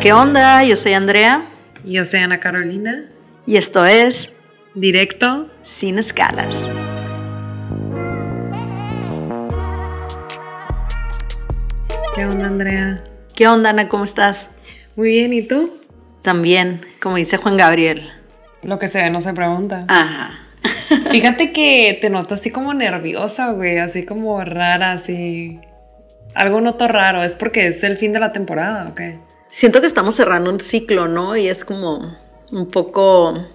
¿Qué onda? Yo soy Andrea Yo soy Ana Carolina. y esto es Directo. Sin Escalas. ¿Qué onda, Andrea? ¿Qué onda, Ana? ¿Cómo estás? Muy bien, ¿y tú? También, como dice Juan Gabriel. Lo que se ve no se pregunta. Ajá. Fíjate que te noto así como nerviosa, güey, así como rara, así. Algo noto raro, ¿es porque es el fin de la temporada o qué? Siento que estamos cerrando un ciclo, ¿no? Y es como un poco,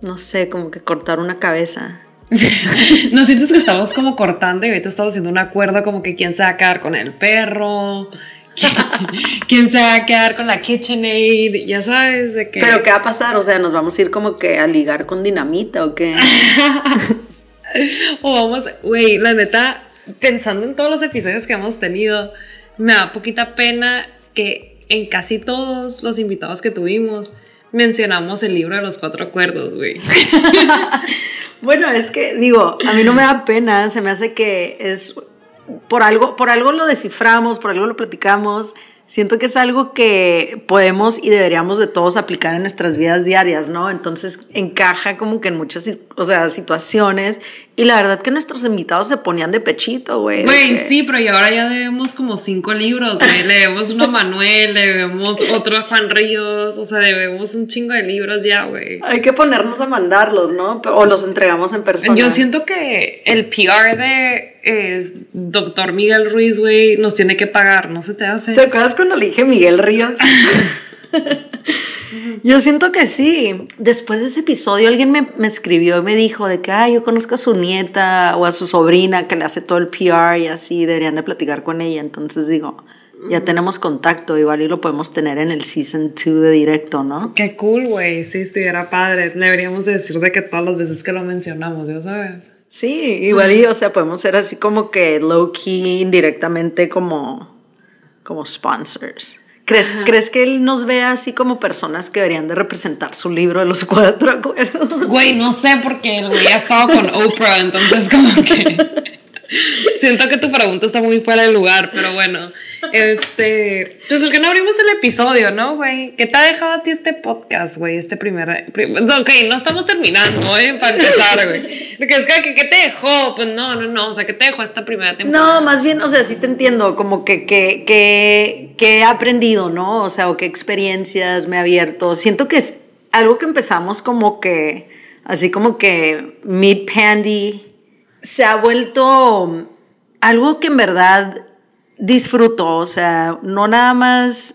no sé, como que cortar una cabeza. ¿No sientes que estamos como cortando y ahorita estamos haciendo un acuerdo como que quién se va a quedar con el perro? ¿Quién, quién se va a quedar con la KitchenAid? Ya sabes, de que... Pero ¿qué va a pasar? O sea, ¿nos vamos a ir como que a ligar con dinamita o qué? O vamos, güey, la neta, pensando en todos los episodios que hemos tenido, me da poquita pena que en casi todos los invitados que tuvimos mencionamos el libro de los cuatro acuerdos, güey. Bueno, es que digo, a mí no me da pena, se me hace que es por algo, por algo lo desciframos, por algo lo platicamos. Siento que es algo que podemos y deberíamos de todos aplicar en nuestras vidas diarias, ¿no? Entonces encaja como que en muchas, o sea, situaciones. Y la verdad que nuestros invitados se ponían de pechito, güey. Güey, que- sí, pero y ahora ya debemos como cinco libros, güey. Le debemos uno a Manuel, le debemos otro a Juan Ríos, o sea, debemos un chingo de libros ya, güey. Hay que ponernos a mandarlos, ¿no? O los entregamos en persona. Yo siento que el PR de eh, Doctor Miguel Ruiz, güey, nos tiene que pagar, ¿no se te hace? ¿Te acuerdas cuando le dije Miguel Ríos? yo siento que sí. Después de ese episodio alguien me, me escribió y me dijo de que, ah, yo conozco a su nieta o a su sobrina que le hace todo el PR y así, deberían de platicar con ella. Entonces digo, ya tenemos contacto, igual y lo podemos tener en el Season 2 de directo, ¿no? Qué cool, güey. Sí, estuviera padre. Deberíamos decir de que todas las veces que lo mencionamos, ya sabes. Sí, igual y, o sea, podemos ser así como que low-key, indirectamente como, como sponsors. ¿Crees, ¿Crees que él nos vea así como personas que deberían de representar su libro de los cuatro acuerdos? Güey, no sé porque el güey ha estado con Oprah, entonces como que siento que tu pregunta está muy fuera de lugar, pero bueno, este, pues ¿por qué no abrimos el episodio, no, güey? ¿Qué te ha dejado a ti este podcast, güey? Este primer, prim- ok, no estamos terminando, eh, para empezar, güey. Porque es que, ¿qué te dejó? Pues no, no, no, o sea, ¿qué te dejó esta primera temporada? No, más bien, o sea, sí te entiendo, como que, que, que, que he aprendido, ¿no? O sea, o qué experiencias me he abierto. Siento que es algo que empezamos como que, así como que mid pandy, se ha vuelto algo que en verdad disfruto, o sea, no nada más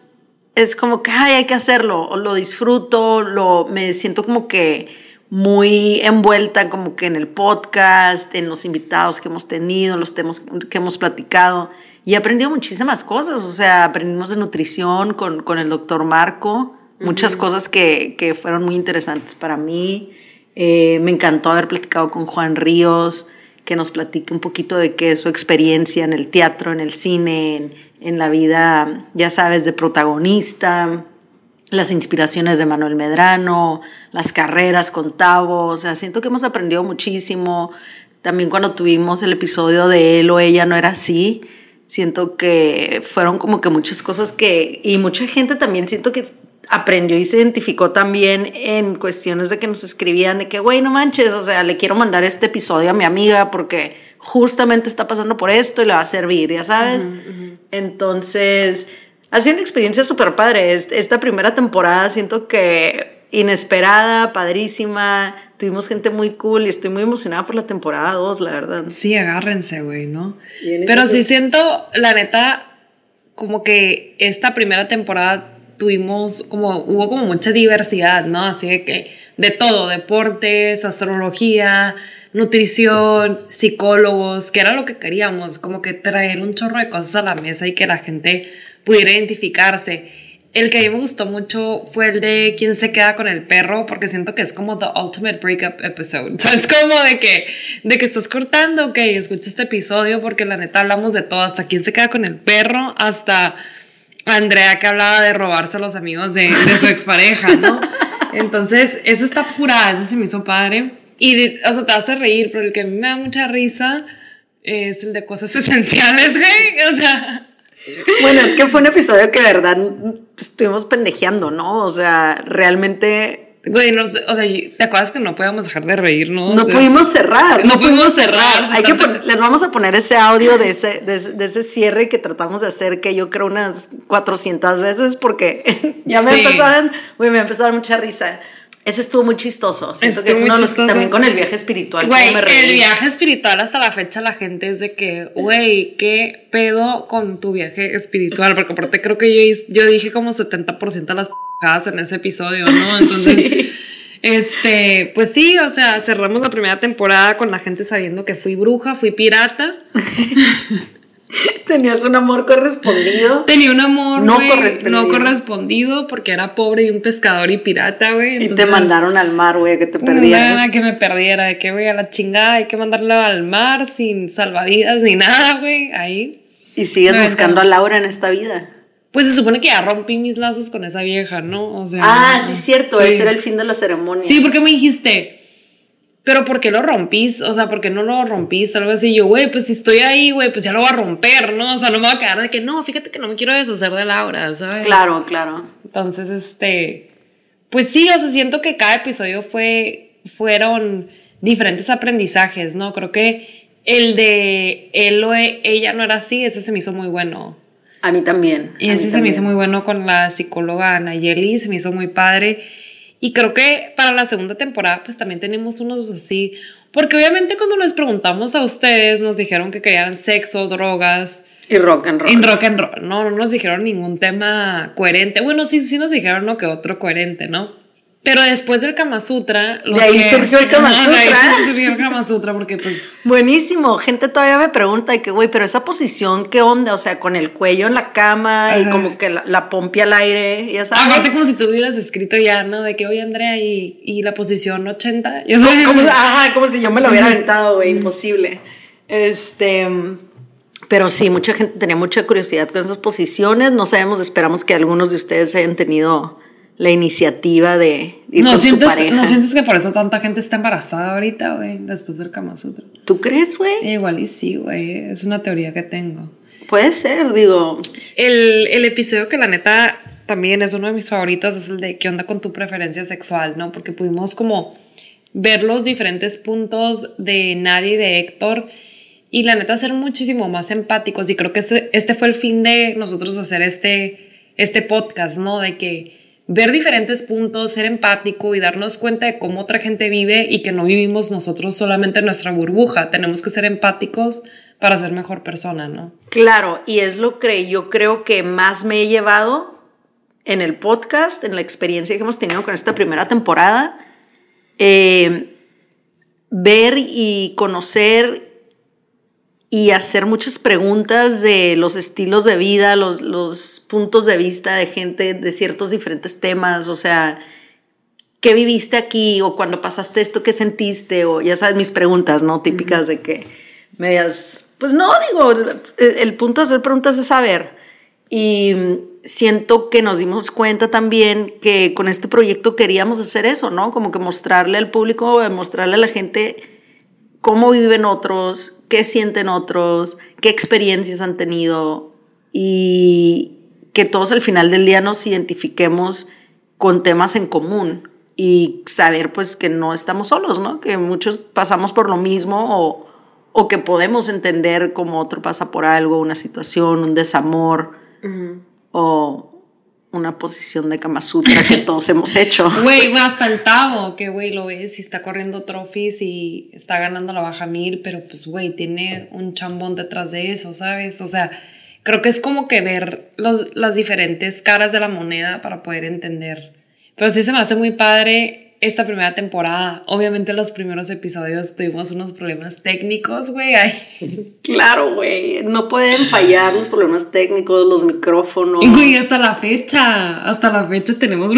es como que ay, hay que hacerlo, lo disfruto, lo me siento como que muy envuelta como que en el podcast, en los invitados que hemos tenido, en los temas que hemos platicado y he aprendido muchísimas cosas, o sea, aprendimos de nutrición con, con el doctor Marco, muchas cosas que, que fueron muy interesantes para mí. Eh, me encantó haber platicado con Juan Ríos, que nos platique un poquito de qué es su experiencia en el teatro, en el cine, en, la vida, ya sabes, de protagonista, las inspiraciones de Manuel Medrano, las carreras con Tavo, o sea, siento que hemos aprendido muchísimo. También cuando tuvimos el episodio de él o ella no era así, siento que fueron como que muchas cosas que, y mucha gente también siento que aprendió y se identificó también en cuestiones de que nos escribían de que, güey, no manches, o sea, le quiero mandar este episodio a mi amiga porque justamente está pasando por esto y le va a servir, ya sabes. Entonces, ha sido una experiencia súper padre. Est- Esta primera temporada siento que inesperada, padrísima, tuvimos gente muy cool y estoy muy emocionada por la temporada 2, la verdad. Sí, agárrense, güey, ¿no? Pero sí siento, la neta, como que esta primera temporada tuvimos como, hubo como mucha diversidad, ¿no? Así de que de todo, deportes, astrología, nutrición, psicólogos, que era lo que queríamos, como que traer un chorro de cosas a la mesa y que la gente pudiera identificarse. El que a mí me gustó mucho fue el de quién se queda con el perro, porque siento que es como the ultimate breakup episode. O sea, es como de que, de que estás cortando, ok, escucha este episodio, porque la neta hablamos de todo, hasta quién se queda con el perro, hasta Andrea que hablaba de robarse a los amigos de, su expareja, ¿no? Entonces, eso está pura, eso se me hizo padre. Y, o sea, te a reír, pero el que a mí me da mucha risa es el de cosas esenciales, güey. O sea, Bueno, es que fue un episodio que verdad estuvimos pendejeando, ¿no? O sea, realmente Güey, no sé, o sea, ¿te acuerdas que no podíamos dejar de reírnos? No O sea, pudimos cerrar. No pudimos cerrar. Hay que les vamos a poner ese audio de ese, de, ese- de ese cierre que tratamos de hacer, que yo creo unas 400 veces, porque ya me Sí. empezaron, güey, me dar mucha risa. Ese estuvo muy chistoso. Siento que es Estuvo uno de los también con el viaje espiritual. Güey, cómo me reí. el viaje espiritual hasta la fecha la gente es de que, güey, ¿qué pedo con tu viaje espiritual? Porque aparte creo que yo, yo dije como 70% de las p***adas en ese episodio, ¿no? Entonces, Sí. este, pues sí, o sea, cerramos la primera temporada con la gente sabiendo que fui bruja, fui pirata, Tenías un amor correspondido. tenía un amor No correspondido. no correspondido porque era pobre y un pescador y pirata, güey. Y te mandaron al mar, güey, que te perdieras. que me perdiera, de que, güey, a la chingada hay que mandarlo al mar sin salvavidas ni nada, güey, ahí. Y sigues No, buscando no. a Laura en esta vida. Pues se supone que ya rompí mis lazos con esa vieja, ¿no? O sea. Ah, sí, cierto. sí. Ese era el fin de la ceremonia. Sí, porque me dijiste, pero ¿por qué lo rompís? O sea, ¿por qué no lo rompís? Algo así. Yo, güey, pues si estoy ahí, güey, pues ya lo voy a romper, ¿no? O sea, no me voy a quedar de que no, fíjate que no me quiero deshacer de Laura, ¿sabes? Claro, claro. Entonces, este, pues sí, o sea, siento que cada episodio fue, fueron diferentes aprendizajes, ¿no? Creo que el de él o e- ella no era así, ese se me hizo muy bueno. A mí también. Y ese se me hizo muy bueno con la psicóloga Nayeli, se me hizo muy padre. Y creo que para la segunda temporada, pues también tenemos unos así. Porque obviamente cuando les preguntamos a ustedes, nos dijeron que querían sexo, drogas, Y rock and roll. en rock and roll, no, no nos dijeron ningún tema coherente. Bueno, sí, sí nos dijeron uno que otro coherente, ¿no? Pero después del Kama Sutra... los ahí que- surgió el Kama Ajá, de ahí Sutra. surgió el Kama Sutra porque pues... Buenísimo. Gente todavía me pregunta de que, güey, pero esa posición, ¿qué onda? O sea, con el cuello en la cama y como que la, la pompi al aire, ya sabes. Aparte como si tú hubieras escrito ya, ¿no? De que, oye, Andrea, y, y la posición 80. Yo sé. como, ajá, como si yo me lo hubiera aventado, güey, imposible. Este, pero sí, mucha gente tenía mucha curiosidad con esas posiciones. No sabemos, esperamos que algunos de ustedes hayan tenido la iniciativa de ir ¿No con su sientes, pareja. ¿No sientes que por eso tanta gente está embarazada ahorita, güey? Después del Kama Sutra. ¿Tú crees, güey? Eh, Igual y sí, güey. Es una teoría que tengo. Puede ser, digo. El, el episodio que la neta también es uno de mis favoritos es el de ¿Qué onda con tu preferencia sexual? ¿No? Porque pudimos como ver los diferentes puntos de Nadie y de Héctor y la neta ser muchísimo más empáticos y creo que este, este fue el fin de nosotros hacer este, este podcast, ¿no? De que ver diferentes puntos, ser empático y darnos cuenta de cómo otra gente vive y que no vivimos nosotros solamente en nuestra burbuja, tenemos que ser empáticos para ser mejor persona, ¿no? Claro, y es lo que yo creo que más me he llevado en el podcast, en la experiencia que hemos tenido con esta primera temporada. Eh, ver y conocer y hacer muchas preguntas de los estilos de vida, los, los puntos de vista de gente de ciertos diferentes temas, o sea, ¿qué viviste aquí? O cuando pasaste esto, ¿qué sentiste? O ya sabes, mis preguntas, ¿no? Típicas de que medias, pues no, digo, el, el punto de hacer preguntas es saber. Y siento que nos dimos cuenta también que con este proyecto queríamos hacer eso, ¿no? Como que mostrarle al público, mostrarle a la gente cómo viven otros, qué sienten otros, qué experiencias han tenido y que todos al final del día nos identifiquemos con temas en común y saber pues que no estamos solos, ¿no? Que muchos pasamos por lo mismo o, o que podemos entender como otro pasa por algo, una situación, un desamor o una posición de Kama Sutra que todos hemos hecho. Güey, hasta el Tavo, que güey lo ves y está corriendo trophies y está ganando la baja mil, pero pues güey, tiene un chambón detrás de eso, ¿sabes? O sea, creo que es como que ver los, las diferentes caras de la moneda para poder entender. Pero sí se me hace muy padre esta primera temporada. Obviamente los primeros episodios tuvimos unos problemas técnicos, güey. Claro, güey, no pueden fallar los problemas técnicos, los micrófonos. Y güey, hasta la fecha, hasta la fecha tenemos...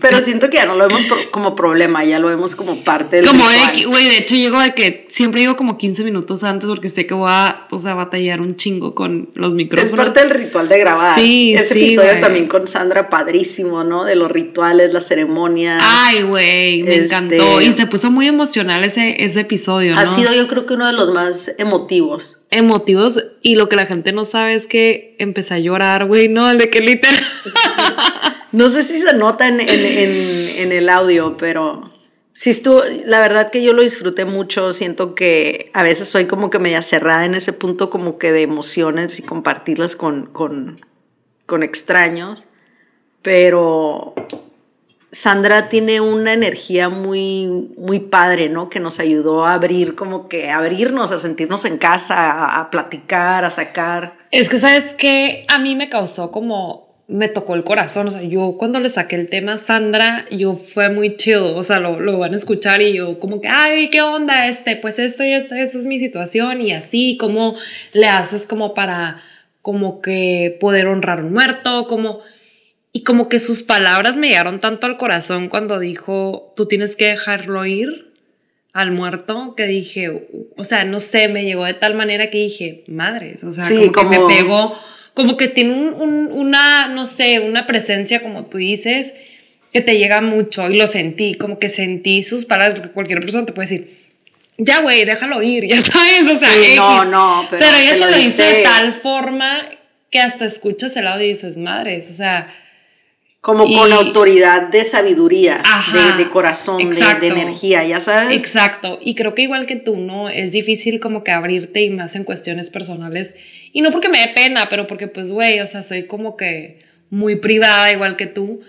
Pero siento que ya no lo vemos como problema, ya lo vemos como parte del Como de ritual. que, güey, de hecho llego de que siempre llego como 15 minutos antes porque sé que voy a, o sea, batallar un chingo con los Es micrófonos. parte del ritual de grabar. Sí, Ese sí, episodio también con Sandra, padrísimo, ¿no? De los rituales, las ceremonias. Ay, güey, me Este- encantó. Y se puso muy emocional ese, ese episodio, ¿no? ha sido yo creo que uno de los más emotivos. emotivos Y lo que la gente no sabe es que empecé a llorar, güey, ¿no? El de que literal. no sé si se nota en, en, el audio, pero sí estuvo, la verdad que yo lo disfruté mucho, siento que a veces soy como que media cerrada en ese punto como que de emociones y compartirlas con, con, con extraños, pero Sandra tiene una energía muy, muy padre, ¿no? Que nos ayudó a abrir, como que a abrirnos, a sentirnos en casa, a, platicar, a sacar. Es que, ¿sabes qué? A mí me causó como, me tocó el corazón. O sea, yo cuando le saqué el tema a Sandra, yo fue muy chill. O sea, lo, lo van a escuchar y yo como que, ay, ¿qué onda? Este, pues esto y esto, esa es mi situación y así, ¿cómo le haces como para, como que poder honrar un muerto? Como y como que sus palabras me llegaron tanto al corazón cuando dijo, tú tienes que dejarlo ir al muerto, que dije, o sea, no sé, me llegó de tal manera que dije, madres, o sea, como, que me pegó, como que tiene una, no sé, una presencia, como tú dices, que te llega mucho y lo sentí, como que sentí sus palabras, porque cualquier persona te puede decir, ya, güey, déjalo ir, ya sabes, o sea, no, no, pero, ella te lo, dice de tal forma que hasta escuchas el audio y dices, madres, o sea, como con autoridad de sabiduría, de, corazón, de, energía, ya sabes. Exacto. Y creo que igual que tú, ¿no? Es difícil como que abrirte y más en cuestiones personales. Y no porque me dé pena, pero porque pues, güey, o sea, soy como que muy privada igual que tú.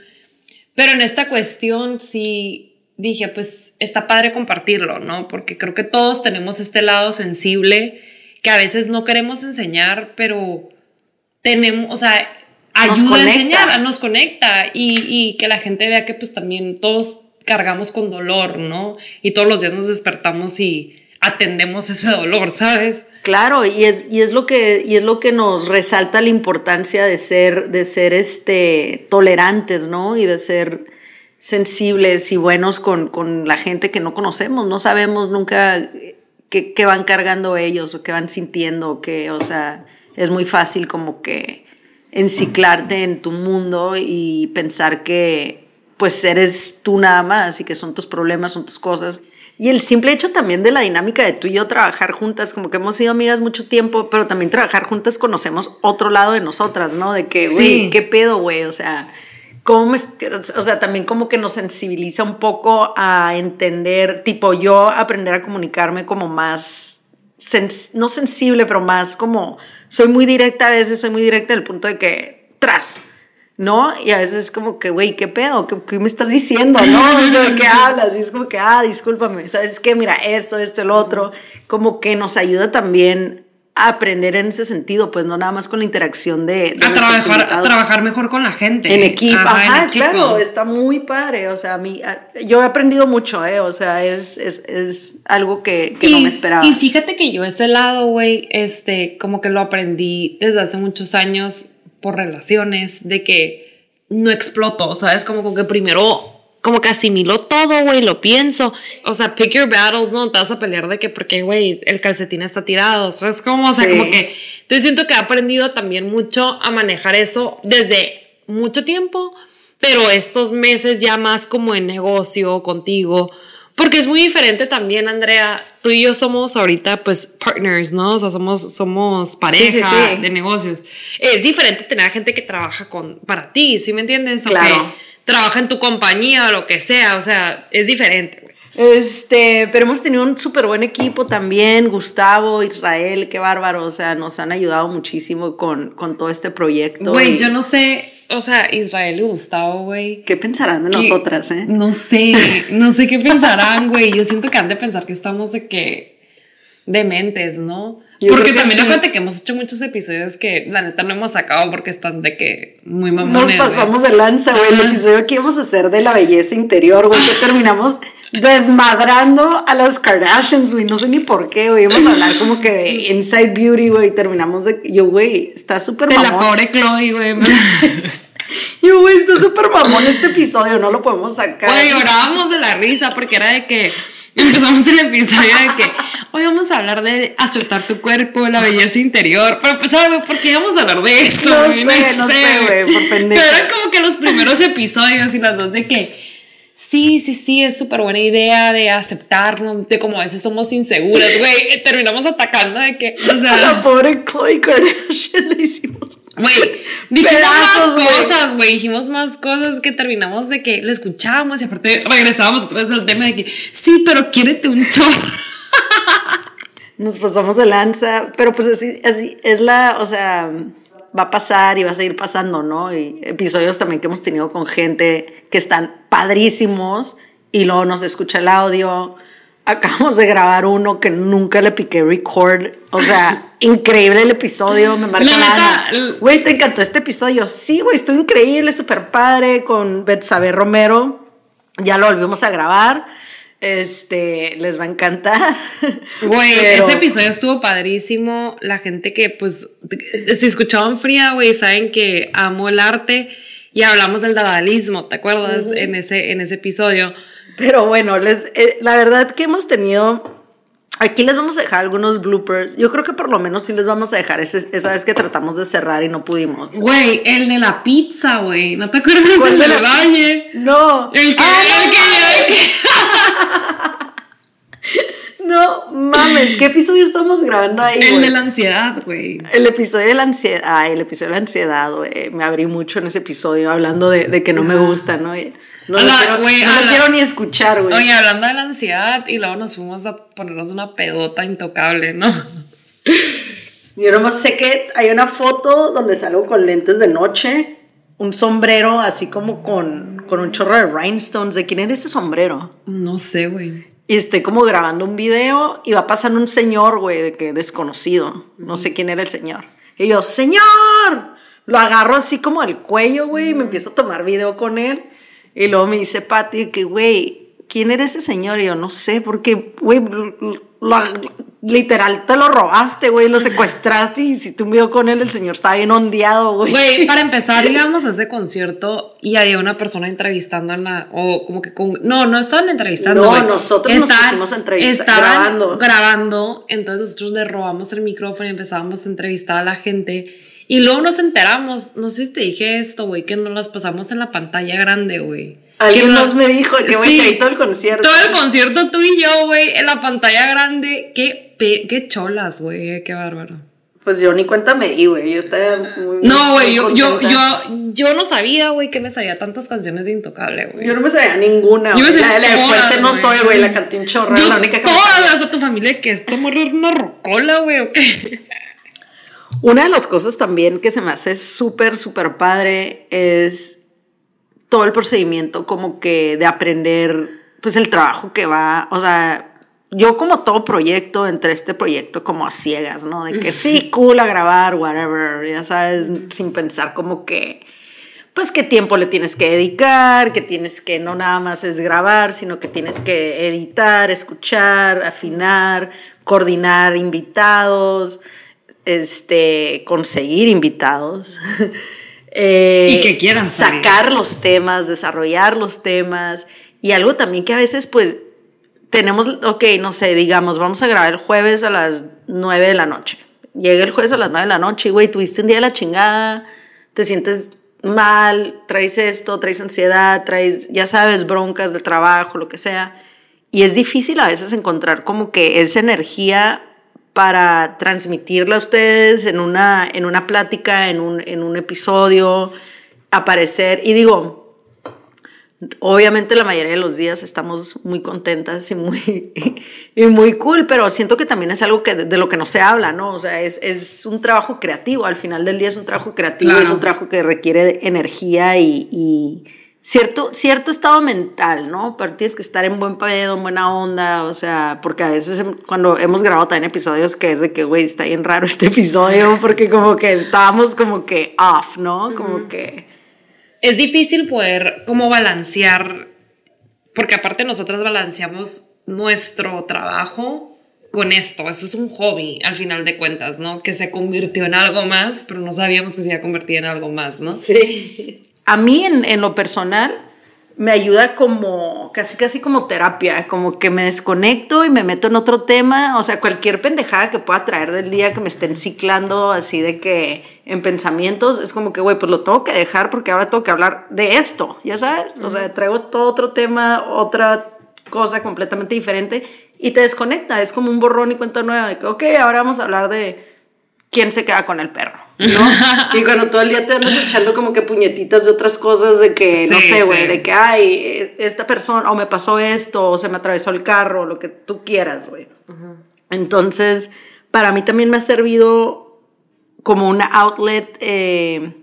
Pero en esta cuestión sí dije, pues está padre compartirlo, ¿no? Porque creo que todos tenemos este lado sensible que a veces no queremos enseñar, pero tenemos, o sea, ayuda a enseñar, nos conecta y, y, que la gente vea que pues también todos cargamos con dolor, ¿no? Y todos los días nos despertamos y atendemos ese dolor, ¿sabes? Claro, y es, y es lo que, y es lo que nos resalta la importancia de ser, de ser este, tolerantes, ¿no? Y de ser sensibles y buenos con, con la gente que no conocemos, no sabemos nunca qué, qué van cargando ellos o qué van sintiendo, o qué, o sea, es muy fácil como que enciclarte en tu mundo y pensar que pues eres tú nada más y que son tus problemas, son tus cosas. Y el simple hecho también de la dinámica de tú y yo trabajar juntas, como que hemos sido amigas mucho tiempo, pero también trabajar juntas conocemos otro lado de nosotras, ¿no? De que, güey, ¿qué pedo, güey? O sea, ¿cómo me, o sea, también como que nos sensibiliza un poco a entender, tipo yo aprender a comunicarme como más, no sensible, pero más como soy muy directa a veces, soy muy directa al punto de que, tras, ¿no? Y a veces es como que, güey, ¿qué pedo? ¿Qué, me estás diciendo? ¿No? ¿De qué hablas? Y es como que, ah, discúlpame, ¿sabes qué? Mira, esto, esto, el otro. Como que nos ayuda también a aprender en ese sentido, pues no nada más con la interacción de... a, trabajar, trabajar mejor con la gente. En equipo, ajá, claro, está muy padre, o sea, a mí, yo he aprendido mucho, ¿eh? O sea, es, es, es algo que, que no me esperaba. Y fíjate que yo ese lado, güey, este, como que lo aprendí desde hace muchos años por relaciones, de que no exploto, ¿sabes? Como que primero como que asimilo todo, güey, lo pienso. O sea, pick your battles, ¿no? Te vas a pelear de que porque, güey, el calcetín está tirado, ¿sabes cómo? O sea, como que te siento que he aprendido también mucho a manejar eso desde mucho tiempo, pero estos meses ya más como en negocio contigo. Porque es muy diferente también, Andrea. Tú y yo somos ahorita, pues, partners, ¿no? O sea, somos, somos pareja de negocios. Es diferente tener a gente que trabaja con, para ti, ¿sí me entiendes? Claro trabaja en tu compañía o lo que sea, o sea, es diferente, güey. Este, pero hemos tenido un súper buen equipo también, Gustavo, Israel, qué bárbaro, o sea, nos han ayudado muchísimo con, con todo este proyecto. Güey, yo no sé, o sea, Israel y Gustavo, güey. ¿Qué pensarán de nosotras, eh? No sé, no sé qué pensarán, güey. Yo siento que han de pensar que estamos de que dementes, ¿no? porque también sí. acuérdate que hemos hecho muchos episodios que la neta no hemos sacado porque están de que muy mamones. Nos pasamos de lanza, güey. El episodio que íbamos a hacer de la belleza interior, güey, que terminamos desmadrando a las Kardashians, güey. No sé ni por qué, güey. Íbamos a hablar como que de Inside Beauty, güey. Terminamos de. Yo, güey, está súper mamón. De la pobre Chloe, güey. Yo, güey, está súper mamón este episodio. No lo podemos sacar. Güey, llorábamos de la risa porque era de que empezamos el episodio de que hoy vamos a hablar de aceptar tu cuerpo, la belleza interior. Pero pues, ¿por qué íbamos a hablar de eso? No sé, no sé, güey, por pendejo. Pero eran como que los primeros episodios y las dos de que sí, sí, sí, es súper buena idea de aceptarnos, de como a veces somos inseguras, güey, terminamos atacando de que, o sea... A la pobre Chloe Kardashian le hicimos... Güey, dijimos más cosas, güey, dijimos más cosas que terminamos de que lo escuchábamos y aparte regresábamos otra vez al tema de que, sí, pero quiérete un chorro. Nos pasamos de lanza, pero pues así, así es la, o sea va a pasar y va a seguir pasando, ¿no? Y episodios también que hemos tenido con gente que están padrísimos y luego nos escucha el audio. Acabamos de grabar uno que nunca le piqué record. O sea, increíble el episodio. Me marca la Güey, ¿te encantó este episodio? Sí, güey, estuvo increíble, súper padre con Betsabe Romero. Ya lo volvimos a grabar. Este, les va a encantar. Güey, ese episodio estuvo padrísimo. La gente que, pues, si escuchaban Fría, güey, saben que amo el arte y hablamos del dadaísmo, ¿te acuerdas? en, ese, en ese episodio. Pero bueno, les, eh, la verdad que hemos tenido. Aquí les vamos a dejar algunos bloopers. Yo creo que por lo menos sí les vamos a dejar esa vez que tratamos de cerrar y no pudimos. Güey, el de la pizza, güey. ¿No te acuerdas del de la valle? No. El que, ah, el que, No mames, ¿qué episodio estamos grabando ahí? El de la ansiedad, güey. El episodio de la ansiedad, ay, el episodio de la ansiedad, güey. Me abrí mucho en ese episodio hablando de, que no me gusta, ¿no? No, lo, quiero, ni escuchar, güey. Oye, hablando de la ansiedad, y luego nos fuimos a ponernos una pedota intocable, ¿no? Yo nomás sé que hay una foto donde salgo con lentes de noche, un sombrero así como con, con un chorro de rhinestones. ¿De quién era ese sombrero? No sé, güey. Y estoy como grabando un video y va pasando un señor, güey, de que desconocido. No sé quién era el señor. Y yo, ¡Señor! Lo agarro así como al cuello, güey, y me empiezo a tomar video con él. Y luego me dice Pati que, güey, ¿quién era ese señor? Y yo, no sé, porque, güey, literal te lo robaste, güey, lo secuestraste y si tú un video con él, el señor estaba bien ondeado, güey. Güey, para empezar, íbamos a ese concierto y había una persona entrevistando en la, o como que con, no, no estaban entrevistando. No, nosotros nos pusimos a entrevistar, grabando. Grabando, entonces nosotros le robamos el micrófono y empezábamos a entrevistar a la gente. Y luego nos enteramos, no sé si te dije esto, güey, que nos las pasamos en la pantalla grande, güey. Alguien más me dijo que, güey, sí, todo el concierto. Todo el concierto tú y yo, güey, en la pantalla grande. Qué, qué cholas, güey, qué bárbaro. Pues yo ni cuenta me di, güey. Yo estaba muy. No, güey, yo, yo, yo, no sabía, güey, que me sabía tantas canciones de Intocable, güey. Yo no me sabía ninguna. Yo me sabía la, de fuerte no soy, güey, la canté un chorro, la única que Todas las de tu familia que es tomar una rocola, güey, o qué. Una de las cosas también que se me hace súper, súper padre es todo el procedimiento como que de aprender, pues el trabajo que va, o sea, yo como todo proyecto, entre este proyecto como a ciegas, ¿no? De que sí, cool a grabar, whatever, ya sabes, sin pensar como que, pues qué tiempo le tienes que dedicar, que tienes que no nada más es grabar, sino que tienes que editar, escuchar, afinar, coordinar invitados, este, conseguir invitados. Eh, y que quieran sacar los temas, desarrollar los temas y algo también que a veces pues tenemos, ok, no sé, digamos, vamos a grabar el jueves a las 9 de la noche. Llega el jueves a las 9 de la noche y, güey, tuviste un día de la chingada, te sientes mal, traes esto, traes ansiedad, traes, ya sabes, broncas del trabajo, lo que sea. Y es difícil a veces encontrar como que esa energía para transmitirla a ustedes en una, en una plática, en un, en un episodio, aparecer. Y digo, obviamente la mayoría de los días estamos muy contentas y muy, y muy cool, pero siento que también es algo que de, lo que no se habla, ¿no? O sea, es, es, un trabajo creativo, al final del día es un trabajo creativo, es un trabajo que requiere energía y cierto, cierto estado mental, ¿no? Pero tienes que estar en buen pedo, en buena onda, o sea, porque a veces cuando hemos grabado también episodios que es de que, güey, está bien raro este episodio, porque como que estábamos como que off, ¿no? Como que... Es difícil poder como balancear, porque aparte nosotras balanceamos nuestro trabajo con esto, eso es un hobby al final de cuentas, ¿no? Que se convirtió en algo más, pero no sabíamos que se iba a convertir en algo más, ¿no? Sí a mí en, lo personal me ayuda como, casi casi como terapia, como que me desconecto y me meto en otro tema, o sea, cualquier pendejada que pueda traer del día que me estén ciclando, así de que en pensamientos, es como que, güey, pues lo tengo que dejar porque ahora tengo que hablar de esto, ya sabes, o sea, traigo todo otro tema, otra cosa completamente diferente y te desconecta, es como un borrón y cuenta nueva de que, ok, ahora vamos a hablar de quién se queda con el perro, ¿no? y cuando todo el día te andas echando como que puñetitas de otras cosas, de que, no sé, güey, sí. de que, ay, esta persona, o me pasó esto, o se me atravesó el carro, lo que tú quieras, güey. Entonces, para mí también me ha servido como una outlet, eh,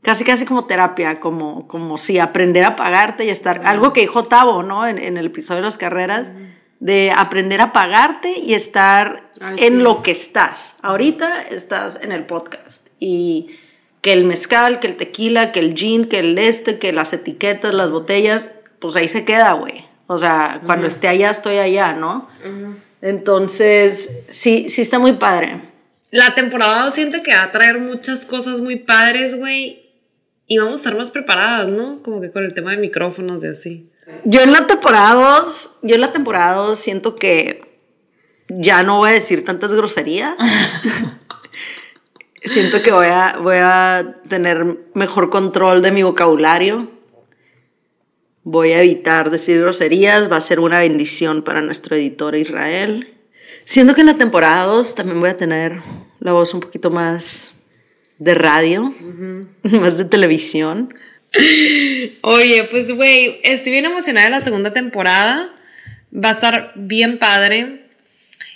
casi casi como terapia, como, como si aprender a pagarte y estar, algo que dijo Tavo, ¿no? En, en el episodio de las carreras, de aprender a pagarte y estar Al en cien. lo que estás. Ahorita estás en el podcast y que el mezcal, que el tequila, que el gin, que el este, que las etiquetas, las botellas, pues ahí se queda, güey. O sea, cuando esté allá, estoy allá, ¿no? Entonces, sí, sí está muy padre. La temporada siento que va a traer muchas cosas muy padres, güey. Y vamos a estar más preparadas, ¿no? Como que con el tema de micrófonos y así. Yo en la temporada 2, yo en la temporada 2 siento que ya no voy a decir tantas groserías. siento que voy a, voy a tener mejor control de mi vocabulario. Voy a evitar decir groserías, va a ser una bendición para nuestro editor Israel. Siento que en la temporada 2 también voy a tener la voz un poquito más de radio, más de televisión. Oye, pues, güey, estoy bien emocionada de la segunda temporada. Va a estar bien padre.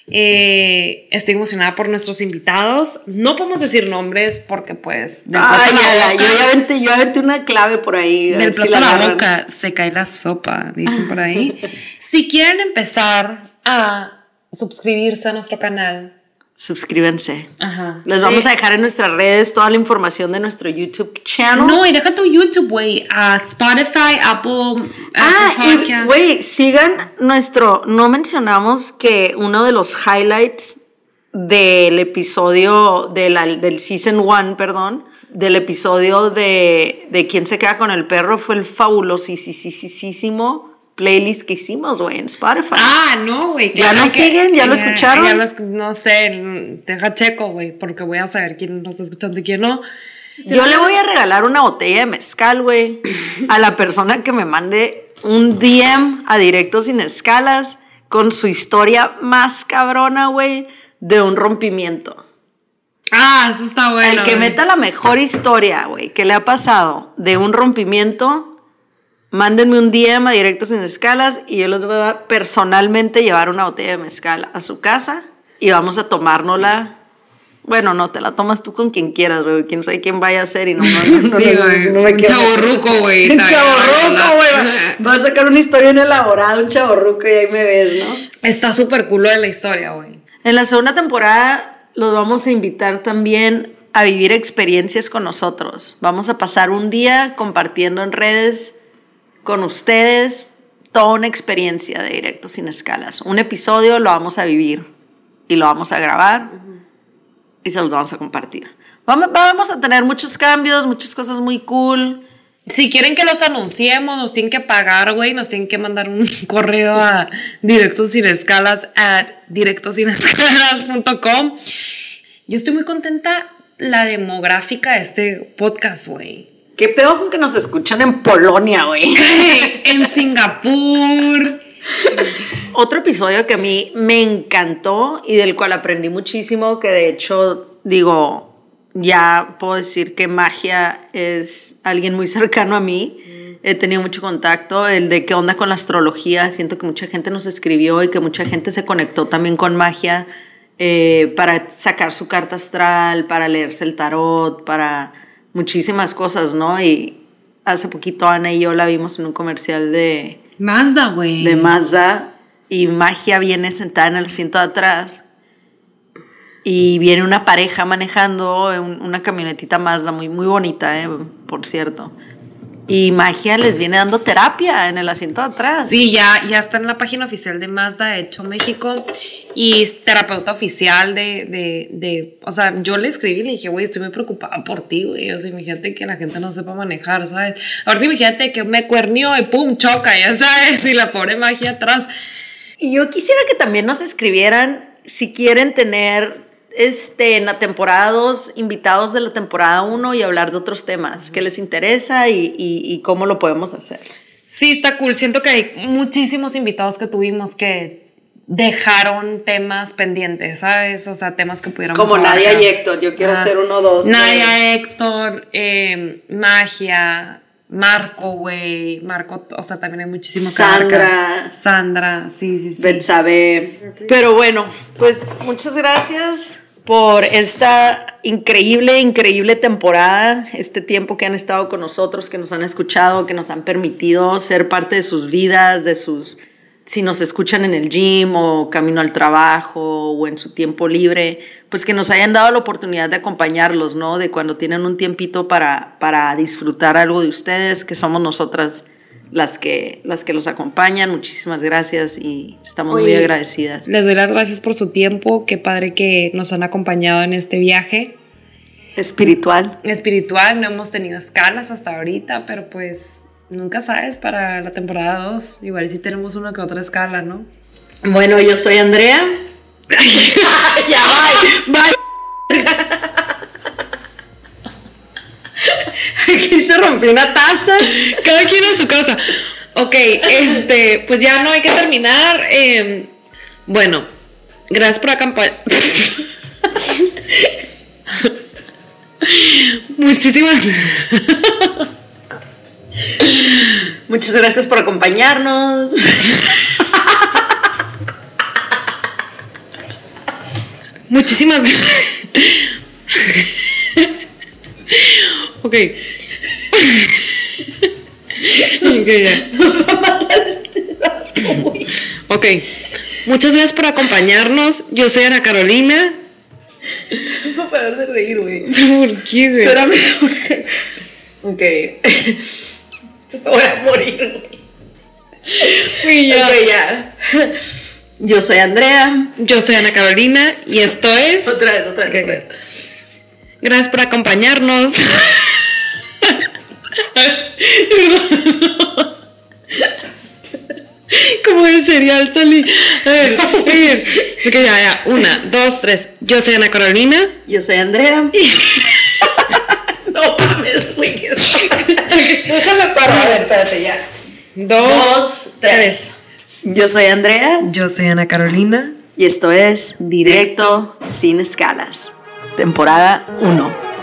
Eh, estoy emocionada por nuestros invitados. No podemos decir nombres porque, pues, del Ay, ya, boca- yo ya aventé, yo aventé una clave por ahí. del si plato a la agarran. boca se cae la sopa, dicen por ahí. si quieren empezar a suscribirse a nuestro canal, Suscríbanse. Ajá. Les vamos a dejar en nuestras redes toda la información de nuestro YouTube channel. No, y deja tu YouTube, güey. A Spotify, Apple, Ah, Apple y Podcast. güey, sigan nuestro. No mencionamos que uno de los highlights del episodio de la- del season one, perdón, del episodio de, de quién se queda con el perro fue el fabulosísimo playlist que hicimos, güey, en Spotify. Ah, no, güey. ¿Ya nos siguen? ¿Ya lo escucharon? ya lo escu- no sé, deja checo, güey, porque voy a saber quién nos está escuchando y quién no. Yo le voy a regalar una botella de mezcal, güey, a la persona que me mande un DM a Directo Sin Escalas con su historia más cabrona, güey, de un rompimiento. Ah, eso está bueno. El que meta la mejor historia, güey, que le ha pasado de un rompimiento, mándenme un DM a Directo Sin Escalas y yo les voy a personalmente llevar una botella de mezcal a su casa y vamos a tomárnosla. Bueno, no, te la tomas tú con quien quieras, güey. Quién sabe quién vaya a ser y no, no, no, Sí, no, no me Un chavorruco, güey. Un También, chavorruco, güey. Va a sacar una historia en elaborada, un chavorruco y ahí me ves, ¿no? Está súper culo de la historia, güey. En la segunda temporada los vamos a invitar también a vivir experiencias con nosotros. Vamos a pasar un día compartiendo en redes con ustedes toda una experiencia de directo sin escalas. Un episodio lo vamos a vivir y lo vamos a grabar y se los vamos a compartir. Vamos, a tener muchos cambios, muchas cosas muy cool. Si quieren que los anunciemos, nos tienen que pagar, güey. Nos tienen que mandar un correo a directos sin escalas a directosinescalas.com. Yo estoy muy contenta la demográfica de este podcast, güey. ¿Qué pedo con que nos escuchan en Polonia, güey? en Singapur. Otro episodio que a mí me encantó y del cual aprendí muchísimo, que de hecho, digo, ya puedo decir que magia es alguien muy cercano a mí. He tenido mucho contacto, el de qué onda con la astrología. Siento que mucha gente nos escribió y que mucha gente se conectó también con magia eh, para sacar su carta astral, para leerse el tarot, para muchísimas cosas, ¿no? Y hace poquito Ana y yo la vimos en un comercial de, Mazda, güey. de Mazda y Magia viene sentada en el asiento de atrás y viene una pareja manejando un- una camionetita Mazda muy, muy bonita, eh, por cierto. Y Magia les viene dando terapia en el asiento de atrás. Sí, ya, ya está en la página oficial de Mazda Hecho México y es terapeuta oficial de, de, de, o sea, yo le escribí y le dije, güey, estoy muy preocupada por ti, güey, o sea, imagínate que la gente no sepa manejar, ¿sabes? Ahorita imagínate que me cuernió y pum, choca, ya sabes, y la pobre magia atrás. Y yo quisiera que también nos escribieran si quieren tener este, en la temporada 2 invitados de la temporada 1 y hablar de otros temas. ¿Qué les interesa y, y, y cómo lo podemos hacer? Sí, está cool. Siento que hay muchísimos invitados que tuvimos que dejaron temas pendientes, ¿sabes? O sea, temas que pudiéramos Como Nadia abarcar. y Héctor, yo quiero Ah, hacer uno o dos. Nadia, Héctor, eh, Magia, Marco, güey. Marco, o sea, también hay muchísimos que Sandra. Sandra, sí, sí, sí. Betsabe. Pero bueno, pues muchas gracias por esta increíble, increíble temporada, este tiempo que han estado con nosotros, que nos han escuchado, que nos han permitido ser parte de sus vidas, de sus, si nos escuchan en el gym o camino al trabajo o en su tiempo libre, pues que nos hayan dado la oportunidad de acompañarlos, ¿no? De cuando tienen un tiempito para, para disfrutar algo de ustedes, que somos nosotras las que, las que los acompañan. Muchísimas gracias y estamos muy agradecidas. Les doy las gracias por su tiempo. Qué padre que nos han acompañado en este viaje Espiritual. espiritual. No hemos tenido escalas hasta ahorita, pero pues nunca sabes para la temporada 2. Igual sí tenemos una que otra escala, ¿no? Bueno, yo soy Andrea. ya, bye, bye. Aquí se rompió una taza. Cada quien a su casa. Ok, este, pues ya no hay que terminar. eh, bueno, gracias por acompañar. Muchísimas. Muchas gracias por acompañarnos. Muchísimas. ok. Ok, ya. Ok. Muchas gracias por acompañarnos. Yo soy Ana Carolina. voy a parar de reír, güey. ¿Por qué, güey? Espérame. ok. Voy a morir, güey. Ya. Yo soy Andrea. Yo soy Ana Carolina y esto es. Otra vez, otra vez. Otra vez. Gracias por acompañarnos. Como de cereal salí. A ver, a ver. Ok, ya, ya. Una, dos, tres. Yo soy Ana Carolina. Yo soy Andrea. no mames, güey. Déjame parar. A ver, espérate ya. Dos, Dos, tres. Yo soy Andrea Yo soy Ana Carolina. y esto es Directo sin escalas, temporada 1.